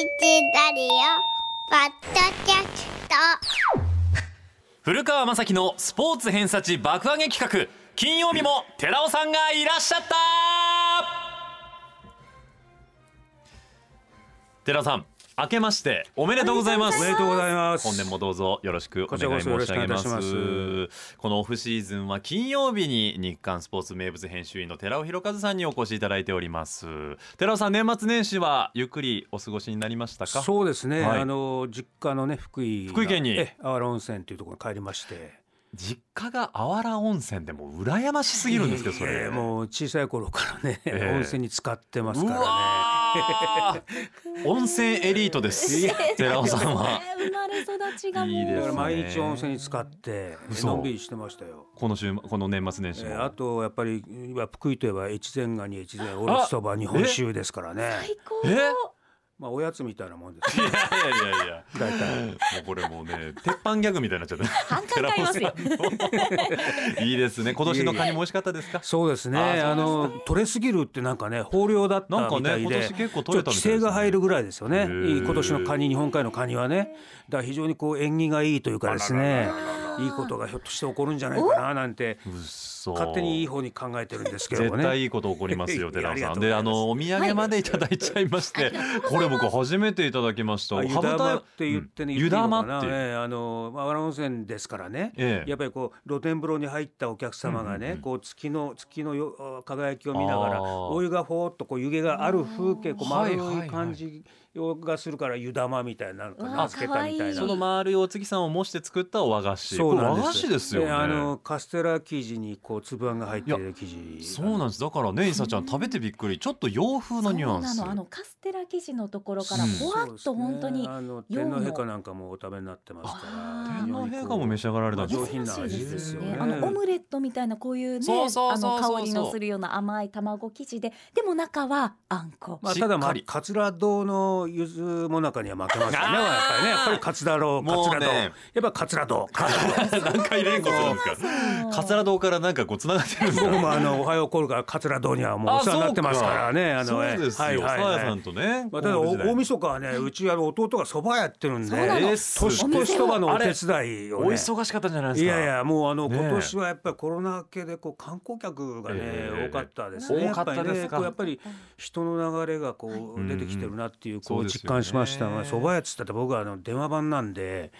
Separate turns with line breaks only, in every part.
ラディオポッドキャスト。
古川雅樹のスポーツ偏差値爆上げ企画。金曜日も寺尾さんがいらっしゃった。寺尾さん明けましておめでとうございます。
おめでとうございます。
本年もどうぞよろしくお願い申し上げます。このオフシーズンは金曜日に日刊スポーツ名物編集員の寺尾博和さんにお越しいただいております。寺尾さん年末年始はゆっくりお過ごしになりましたか？
そうですね。
はい。
あの実家のね福井が
福井県に？
えあわら温泉というところに帰りまして。
実家があわら温泉でも羨ましすぎるんですけどそれ
えーもう小さい頃からね、
ええ。
温泉に使ってます
う
から
わー 温泉エリートです。寺尾さんは。
生まれ育ちがもう。
ね。
いいですね。
だから毎日温泉に使って
嘘。
のんびりしてましたよ。
この週この年末年始も、
えーあとやっぱり今福井といえば越前ガニ越前おろしそば日本酒ですからね。
最高。
え
まあおやつみたいなもんです。
い
ね。
やいやいやいや。
大体。
もうこれもうね鉄板ギャグみたいになっちゃった。
反感買いますよ。
いいですね。今年のカニも美味しかったですか？
そうですね。
あ
あの取れすぎるってなんかね豊漁だった
なんかね
みたいで、
今年結構取れたみたいですね。
ちょっと規制が入るぐらいですよね。今年のカニ日本海のカニはね、だから非常にこう縁起がいいというかですね、いいことがひょっとして起こるんじゃないかななんて。
うっそ
勝手にいい方に考えてるんですけどもね。
絶対いいこと起こりますよ 寺尾さん。であのお土産までい。ただいちゃいましてこれ僕初めていただきました。
あ湯玉って言ってね、
うん湯玉って
ええあのまあわら温泉ですからね、
ええ。
やっぱりこう露天風呂に入ったお客様がね、
うんうんうん
こう月の月のよ輝きを見ながらお湯がほーっとこう湯気がある風景こう
はいはいはい
丸い。感じがするから湯玉みたいなのか
うわ
なつけたみたいな。
その丸いお月さんを模して作った和菓子。
そうなんです。
これ和菓子ですよね。
あのカステラ生地にこう粒あんが入っている生地
そうなんです。だからねいさちゃん食べてびっくり。ちょっと洋風の。ニュアンス。
そうなのあのカステラ生地のところから
うん。
ほわっと本当に
そうですね。あの天皇陛下なんかもお食べになってますから。
あ
天皇陛下も召し上がられた
上品な味
で
ですすよね。
よね。あのオムレットみたいなこういうね、あの香りのするような甘い卵生地で、でも中はあんこ。
まあ、ただまあ
かり。
桂堂のゆずもなかには負けますよね。やっぱりねやっぱり桂堂
もうね。
桂堂、やっぱ桂堂。
何回連呼するんですか。桂堂からなんかこう繋がってるんですか？
僕もあのおはようコールから桂堂にはもうお世話になってますからねあ
そう
の
ですよ、
はいはい。
さ
はい
やさんとね。
まあ、ただ大晦日はねうちあの弟が蕎麦やってるんで年越しそばのお手伝いをね。
お忙しかったんじゃないですか？
いやいやもうあの
ねえ。
今年はやっぱりコロナ明けでこう観光客がね、
ええ。
多かったですね。
多かったです
やっぱり人の流れがこう出てきてるなっていうこ
そう
実感しました。まあ蕎麦屋っつったって僕はあの電話番なんで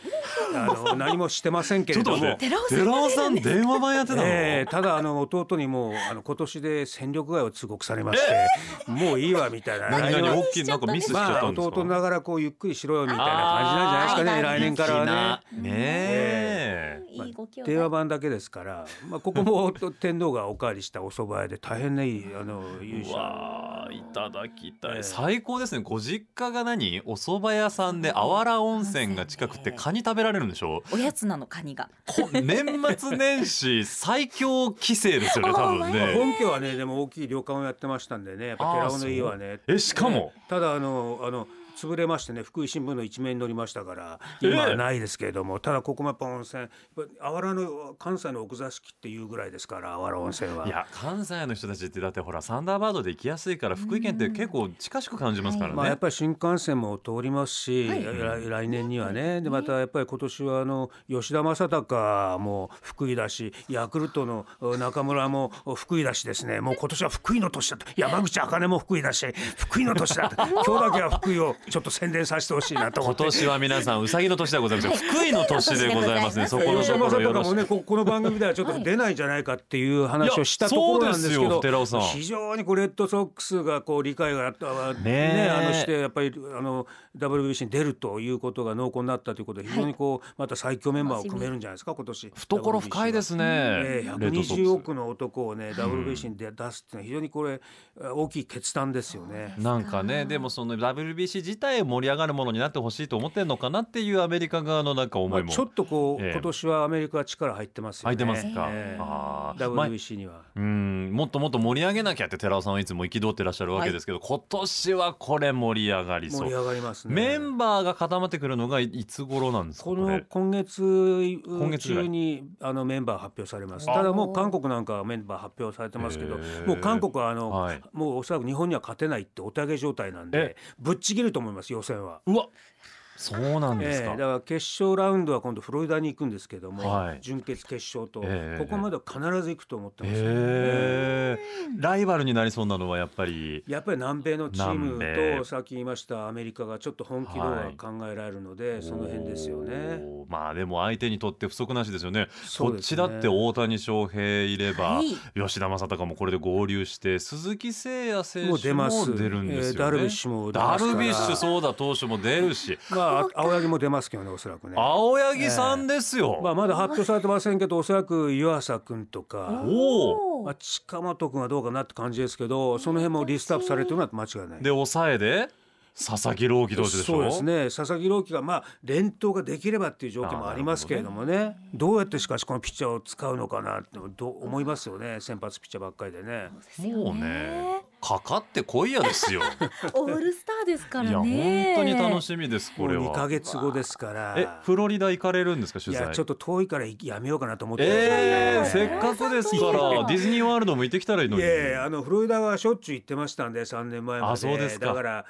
あの 何もしてませんけれども。
寺尾さん電話番やってたの？
ええただあの弟にもうあの今年で戦力外を通告されまして、もういいわみたいな。
何大きいなんかミスしちゃ
まあ
ったんですか？
弟ながらこうゆっくりしろよみたいな感じなんじゃないですかね来年からはね。
ね。ねえ。
いいご兄弟
電話番だけですから、まあ、ここも天皇がおかわりしたお蕎麦屋で大変ねいいあの優
う
秀
わあいただきたい、
ええ。
最高ですね。ご実家が何？お蕎麦屋さんであわら温泉が近くてカニ食べられるんでしょ？
おやつなのカニが。
こ年末年始最強帰省ですよね 多分ね。
本家はねでも大きい旅館をやってましたんでね。やっぱ寺尾の家はね。
えしかも？
えただあのあの潰れましてね福井新聞の一面に載りましたから今はないですけれども、ただここもやっぱ温泉あわらの関西の奥座敷っていうぐらいですからあわら温泉は。い
や関西の人たちってだってほらサンダーバードで行きやすいから福井県って結構近しく感じますからね、
まあ、やっぱり新幹線も通りますし、
はい。
来来年にはね。でまたやっぱり今年はあの吉田正尚も福井だしヤクルトの中村も福井だしですね。もう今年は福井の年だと。山口茜も福井だし福井の年だと。今日だけは福井をちょっと宣伝させてほしいなと。
今年は皆さんうさぎの年でございます。福井の年でございますね。そこのところよろしく
ねここの番組ではちょっと出ないんじゃないかっていう話をしたところなんですけど非常にこうレッドソックスがこう理解があった
ね
あのしてやっぱりあの WBC に出るということが濃厚になったということで非常にこうまた最強メンバーを組めるんじゃないですか今年。
懐深いですね、
ええ
レッドソックス。
120億の男をね WBC に出出すっていうのは非常にこれ大きい決断ですよね。
なんかねでもその WBC 自体盛り上がるものになってほしいと思ってんのかなっていうアメリカ側のなんか
ま
思いも、
あちょっとこう、
ええ。
今年はアメリカは力入ってますよね。
入ってますか。
え
ー。まあ
WBC には。
うん。もっともっと盛り上げなきゃって寺尾さんはいつも憤ってらっしゃるわけですけど、今年はこれ盛り上がりそう。
盛り上がりますね。
メンバーが固まってくるのがいいつ頃なんですか
この今月
月ぐらい。
中にあのメンバー発表されます。
あ
ただもう韓国なんかはメンバー発表されてますけどもう韓国はあの、
はい。
もうおそらく日本には勝てないってお手上げ状態なんで
え、
ぶっちぎると思います予選は。
うわそうなんですか、
ええだから決勝ラウンドは今度フロリダに行くんですけども、
はい。
準決決勝と、
ええ
ここまでは必ず行くと思ってます、
へえ。ライバルになりそうなのはやっぱり。
やっぱり南米のチームとさっき言いましたアメリカがちょっと本気度は考えられるので、その辺ですよね。
まあでも相手にとって不足なしですよね。
ね。
こっちだって大谷翔平いれば、
はい。
吉田正尚もこれで合流して鈴木誠也選
もう
手も
出ます。
出るんですよね、
えーダルビッシュも出ますから。
ダルビッシュそうだ投手も出るし。
まあ青柳も出ますけどねおそらくね。
青柳さんですよ、
まあ、まだ発表されてませんけどおそらく湯浅君とか、
おお
まあ、近本君はどうかなって感じですけどその辺もリストアップされてるのは間違いない。
で抑えで佐々木朗希投手でしょ？
そうですね。佐々木朗希がまあ連投ができればっていう条件もありますけれどもね。どうやってしかしこのピッチャーを使うのかなって思いますよね先発ピッチャーばっかりでね。
もうねかかってこいやですよ。
オールスターですか
いや
らね
本当に楽しみですこれ
もう2ヶ
は
月後ですから。
えフロリダ行かれるんですか
い
取材？
やちょっと遠いからやめようかなと思って
えー、せっかくですからディズニーワールドも行ってきたらいいのに。
いやいやあのフロリダはしょっちゅう行ってましたんで3年前まで。
あそうですか。
だから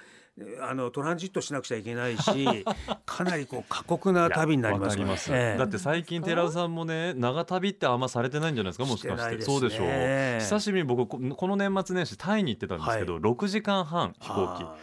あのトランジットしなくちゃいけないし かなりこう過酷な旅になります
わかります、
ええ。
だって最近寺尾さんもね長旅ってあんまされてないんじゃないですか？もしかして。
ね
そうでしょう。久しぶりに僕ここの年末年始タイに行ってたんですけど、
は
6時間半飛行機。
あ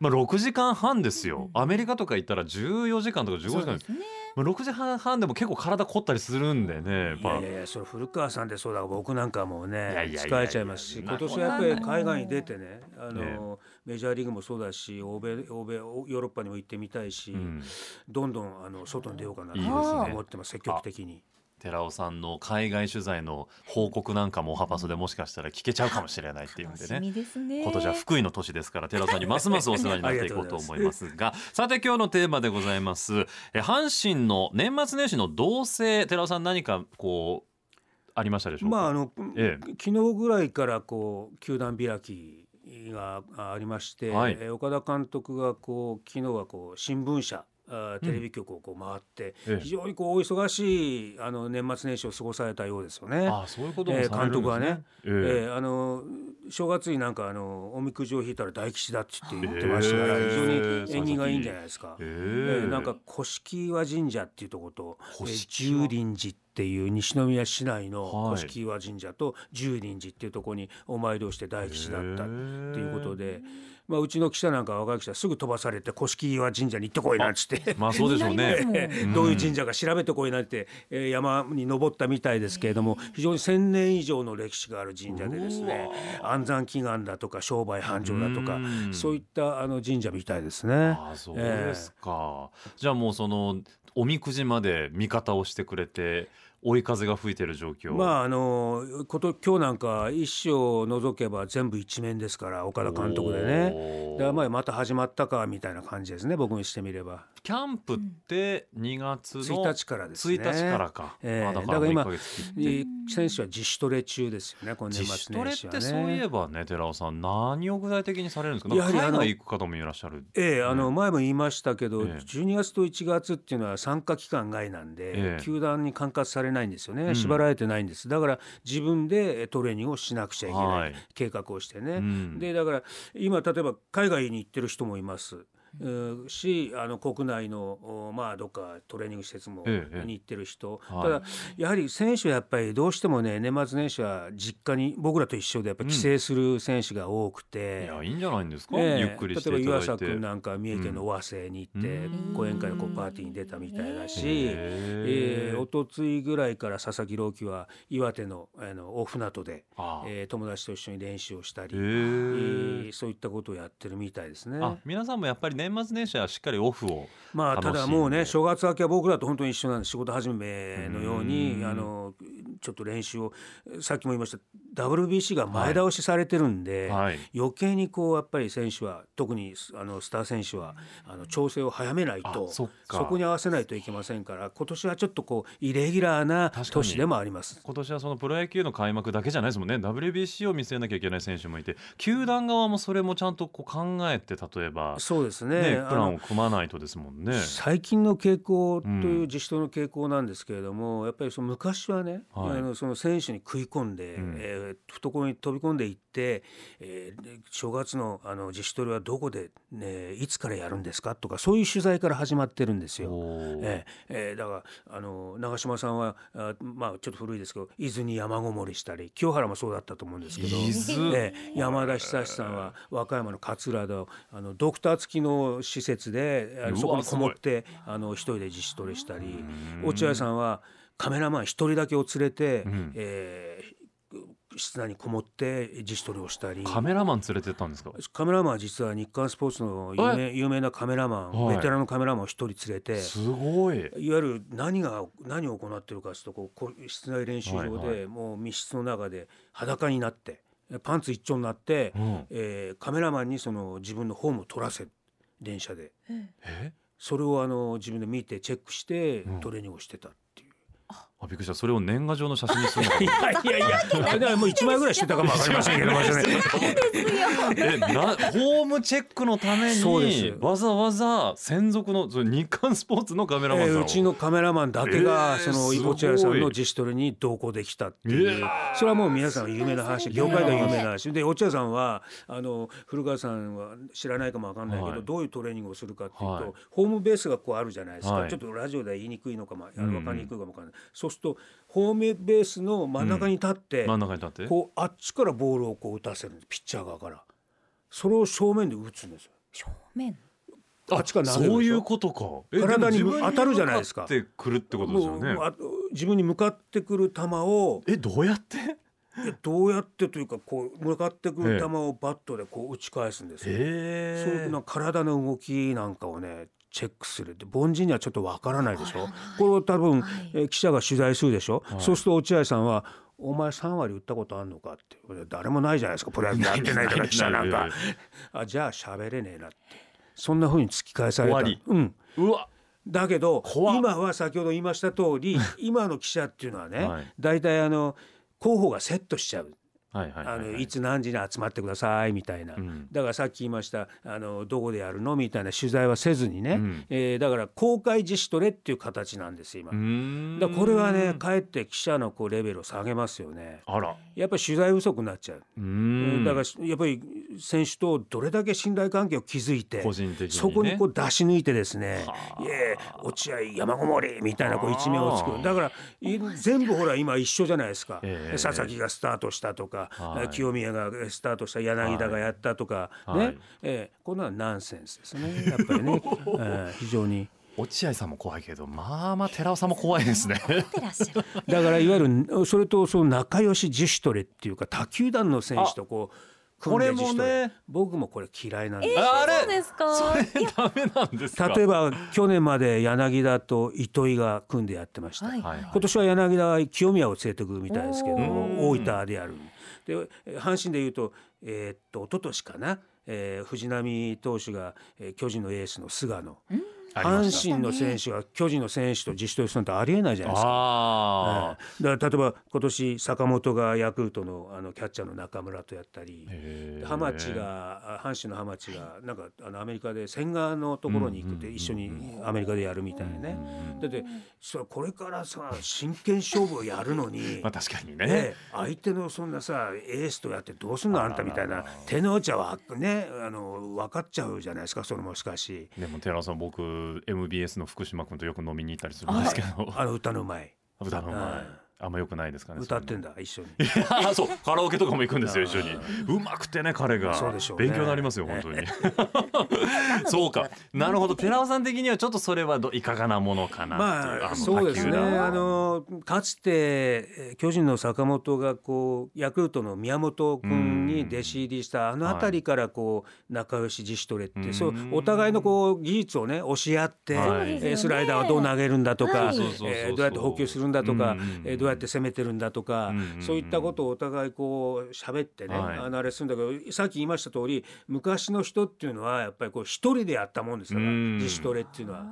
まあ6時間半ですよ。アメリカとか行ったら14時間とか15時間。
そうですね
まあ、6時半半でも結構体凝ったりするんでね
い
ぱ
やいやいやそれ古川さんでそうだ僕なんかもね疲れちゃいますし今年はやっぱり海外に出てねあの、
ね。
メジャーリーグもそうだし欧米欧米ヨーロッパにも行ってみたいし、
うん。
どんどんあの外に出ようかなと思ってます積極的に。
寺尾さんの海外取材の報告なんかもオハパソでもしかしたら聞けちゃうかもしれないっていうんでね。
ね。
今年は福井の年ですから寺尾さんにますますお世話になっていこうと思い。ますがさて今日のテーマでございます。え阪神の年末年始の動静寺尾さん何かこうありましたでしょうか、
まああの、
え。
昨日ぐらいからこう球団開きがありまして、
はい。
えー岡田監督がこう昨日はこう新聞社あーテレビ局をこう回って、
ええ。
非常にこうお忙しいあの年末年始を過ごされたようですよね。
あそういうことね、
監督はね、
え
え。ーあの正月になんかあのおみくじを引いたら大吉だって言って言ってましたから、
えー
非常に縁起がいいんじゃないですか。
え
え。
え
ーなんか古式岩神社っていうところと、えー十輪寺っていう西宮市内の
はい。
古式岩神社と十輪寺っていうところにお参りをして大吉だったっていうことで、まあ、うちの記者なんか若い記者すぐ飛ばされて古式岩神社に行ってこいなんつって。
まあそうでしょ うね
どういう神社か調べてこいなんて、えー山に登ったみたいですけれども非常に1,000年以上の歴史がある神社でですね安産祈願だとか商売繁盛だとか
うん。
そういったあの神社みたいですね。
ああそうですか、じゃあもうそのおみくじまで味方をしてくれて追い風が吹いてる状況。
まああのこと今日なんか一種を除けば全部一面ですから岡田監督でね。だからまあまた始まったかみたいな感じですね僕にしてみれば
キャンプって2月の
1日からですね。
1日からか、
ええ。
まあだか
らら今選手は自主トレ中ですよねこの年
自主
末
トレっ
年始はね
てそういえばね寺尾さん何を具体的にされるんですか？海外行く方もいらっしゃる。
ええあの前も言いましたけど、
ええ。
12月と1月っていうのは参加期間外なんで、
ええ。
球団に管轄されないんですよね、
うん。
縛られてないんです。だから自分でトレーニングをしなくちゃいけない、
はい。
計画をしてね、
うん。
でだから今例えば海外に行ってる人もいます。うんしあの国内のおまあどっかトレーニング施設も
ええ
に行ってる人、
はい。
ただやはり選手はやっぱりどうしてもね年末年始は実家に僕らと一緒でやっぱり帰省する選手が多く
い
て、
やいいんじゃないんですか、
ええ。
ゆっくりして
例えば
いただいて。
岩佐君なんか三重県の尾鷲に行って、
うん。
講演会のこうパーティーに出たみたいだし、
へえ。
えー、おとついぐらいから佐々木朗希は岩手のあの大船渡で、
ああ。
えー友達と一緒に練習をしたり、
へ
え。
え
ーそういったことをやってるみたいですね。
あ皆さんもやっぱり年末年始はしっかりオフを
まあただもうね正月明けは僕らと本当に一緒なんで仕事始めのよう
うん
にあのちょっと練習をさっきも言いました WBC が前倒しされてるんで、
はい。
余計にこうやっぱり選手は特にあのスター選手はあの調整を早めないと
あそ
こに合わせないといけませんから今年はちょっとこうイレギュラーな年でもあります。
今年はそのプロ野球の開幕だけじゃないですもんね。WBC を見据えなきゃいけない選手もいて球団側もそれもちゃんとこう考えて例えば、
そうですね。
ね、プランを組まないとですもんね。
最近の傾向と
うん。
いう自主トレの傾向なんですけれども、やっぱりその昔はね、
はい。
あのその選手に食い込んで、
うん。
えーー懐に飛び込んでいって、えーで正月のあの自主トレはどこで、ね、いつからやるんですかとかそういう取材から始まってるんですよ。
おー。
ええええだからあの長嶋さんはあまあちょっと古いですけど伊豆に山ごもりしたり清原もそうだったと思うんですけど、
伊豆。
ええ山田久志さんは和歌山の桂のあのドクター付きの施設でそこにこもってあの一人で自主トレしたり落合さんはカメラマン一人だけを連れて、
ん。
えー室内にこもって自主トレをしたり。
カメラマン連れてったんですか？
カメラマンは実は日刊スポーツの有名有名なカメラマン、
はい。
ベテランのカメラマンを一人連れて、
すごい。
いわゆる何が何を行っているかというとこう室内練習場で、もう密室の中で裸になってパンツ一丁になって、
うん。
えーカメラマンにその自分のフォームを撮らせる電車で。
え？
それをあの自分で見てチェックして
うん。
トレーニングをしてた。っていう。
あびっくりした。それを年賀状の写真にするのか
いやいやいやだからもう一枚ぐらいしてたかもわかりませんけどまずね
えなホームチェックのため
そうです。
にわざわざ専属のそれ日刊スポーツのカメラマンさんを、
えーうちのカメラマンだけが、
えー
その
すごい
イボチャヤさんの自主トレに同行できたっていう、それはもう皆さん有名な話。業界では有名な話。で落合さんはあの古川さんは知らないかもわかんないけど、
はい。
どういうトレーニングをするかっていうと、
はい。
ホームベースがこうあるじゃないですか、
はい。
ちょっとラジオでは言いにくいのかもあ
うんうん。
の分かりにくいかもわかんない、そうするとホームベースの真ん中に立って、
真ん中に立って？
こうあっちからボールをこう打たせるんですピッチャー側から。それを正面で打つんですよ。
正面？
あっちから投げるでしょ。
そういうことか。え
体に当たるじゃないですか。
向ってくるってことですよね。
もうあ自分に向かってくる球を
えどうやって？
どうやってというかこう向かってくる球をバットでこう打ち返すんですよ。そう
え
いうな体の動きなんかをねチェックするで凡人にはちょっとわからないでしょ？これを多分、
はい。
えー記者が取材するでしょ、
はい。
そうすると落合さんは「お前3割打ったことあんのか?」って誰もないじゃないですか。プロ野球やってないから記者なんかあじゃあ喋れねえなって。そんな風に突き返された。
終わり。
うん。
うわ。
だけど今は先ほど言いました通り 今の記者っていうのはね、
はい。
大体あの候補がセットしちゃう。
はいはいはいはい。
あのいつ何時に集まってくださいみたいな、
うん。
だからさっき言いましたあのどこでやるのみたいな取材はせずにね、
うん。
えーだから公開自主トレっていう形なんです今。だこれはねかえって記者のこうレベルを下げますよね。
あら
やっぱり取材不足になっちゃう。
う
だからやっぱり選手とどれだけ信頼関係を築いて
ね。
そこにこう出し抜いてですね
は「あ。
いえ落合山ごもり」みたいなこう一面を作る。だからい全部ほら今一緒じゃないですか、
ええ
佐々木がスタートしたとか、
はい。
清宮がスタートした柳田がやったとか、ね、
はい。はい。
ええこんなのはナンセンスですね。やっぱりね、ええ非常に。
落合さんも怖いけどまあまあ寺尾さんも怖いですね。
だからいわゆるそれとその仲良し自主トレっていうか他球団の選手とこう組んで
これもね
僕もこれ嫌いなんですよ。
あれ？
そうですか？
それ？ダメなんですか？
例えば去年まで柳田と糸井が組んでやってました、
はい。
はいはい。
今年は柳田は清宮を連れてくるみたいですけど大分でやるで阪神でいうと,、えーっと一昨年かな、えー藤浪投手が、えー巨人のエースの菅野阪神の選手が巨人の選手と自主トレするなんてありえないじゃないですか。
あ
ええ。だから例えば今年坂本がヤクルトのあのキャッチャーの中村とやったり
ー。
浜地があ阪神の浜地がなんかあのアメリカで千賀のところに行くって
うん
一緒にアメリカでやるみたいなね。だってそれこれからさ真剣勝負をやるのに
まあ。確かにね。
ね、相手のそんなさエースとやってどうすんのあんたみたいな手の内はねあの分かっちゃうじゃないですかそれもしかし。
でも寺尾さん僕 MBS の福島君とよく飲みに行ったりするんですけど。
あの歌のうまい
歌の前。
はい
あんま良くないですかね
歌ってんだ一緒に。
いやそう。カラオケとかも行くんですよ一緒に。うまくてね彼が。
そうでしょうね。
勉強になりますよ本当に。そうか。なるほど。寺尾さん的にはちょっとそれはどいかがなものかなっていう
まあ
の
そうですね。あのかつてえー巨人の坂本がこうヤクルトの宮本君に弟子入りしたあの辺りからこう仲良し自主トレって、
うん
そうお互いのこう技術をね教え合って、スライダーはどう投げるんだとか、えーどうやって補給するんだとか、どうやって攻めてるんだとか、そういったことをお互いこう喋ってね、
はい。
あのあれするんだけどさっき言いました通り昔の人っていうのはやっぱりこう一人でやったもんですから
うん。
自主トレっていうのは。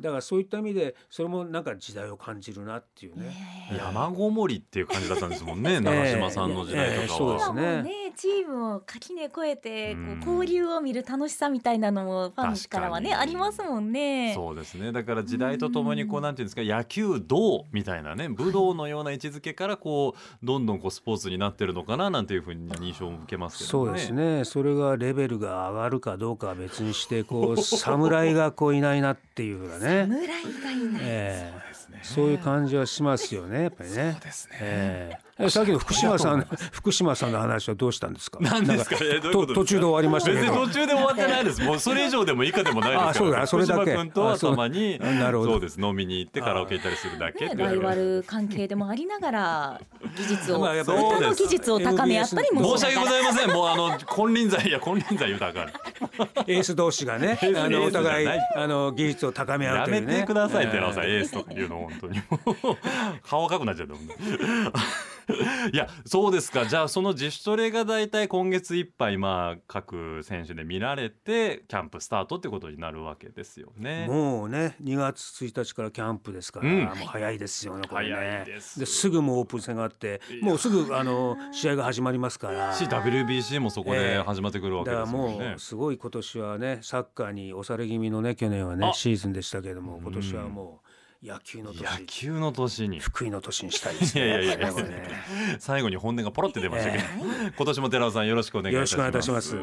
だからそういった意味でそれもなんか時代を感じるなっていうね。
山ごもりっていう感じだったんですもんね長嶋さんの時代とかは、
ええそうです
ねチームを垣根越えてこ
う
交流を見る楽しさみたいなのもファンからはねありますもんね。
そうですね。だから時代とともにこうなんていうんですか野球道みたいなね武道のような位置づけからこうどんどんこうスポーツになってるのかななんていうふうに印象を受けますけどね。
そうですね。それがレベルが上がるかどうかは別にしてこう 侍がこういないなっていうふうなね、
侍がいない。
ええ。そういう感じはしますよねやっぱりね。
そうですね。
えええさっきの福島さん福島さんの話はどうしたんですか？
何ですか？
なん
えどういうことですか？
と途中で終わりました。
途中で終わってないです。もうそれ以上でも以下でもないですから。
あそうだそれだけ
福島君とはたまにです飲みに行ってカラオケ行ったりするだけ
ライバル関係でもありながら技術を
まあやっぱり
歌の技術を高め合ったりも
申し訳ご
い
ざいません。もうあの金輪際いや金輪際豊かに。
エース同士がねあのお互いあの技術を高め合う
や
というね。
めてください、寺尾さん、
ええ
エースとか言うの、本当に。顔赤くなっちゃった。いや、そうですか。じゃあ、その自主トレが大体今月いっぱい、まあ、各選手で見られて、キャンプスタートってことになるわけですよね。
もうね2月1日からキャンプですから、
うん。
もう早いですよねこれね。
早いです。
すぐもうオープン戦があってもうすぐあの試合が始まりますから。
し、WBC もそこで始まってくるわけですよね。
う。すごい今年はねサッカーに押され気味のね去年はね
あ。
シーズンでしたけれども今年はもう野球の年。
野球の年に。
福井の年にしたいですね。
いやいやいや。最後に本音がポロって出ましたけど、今年も寺尾さんよろしくお願いいたし
ます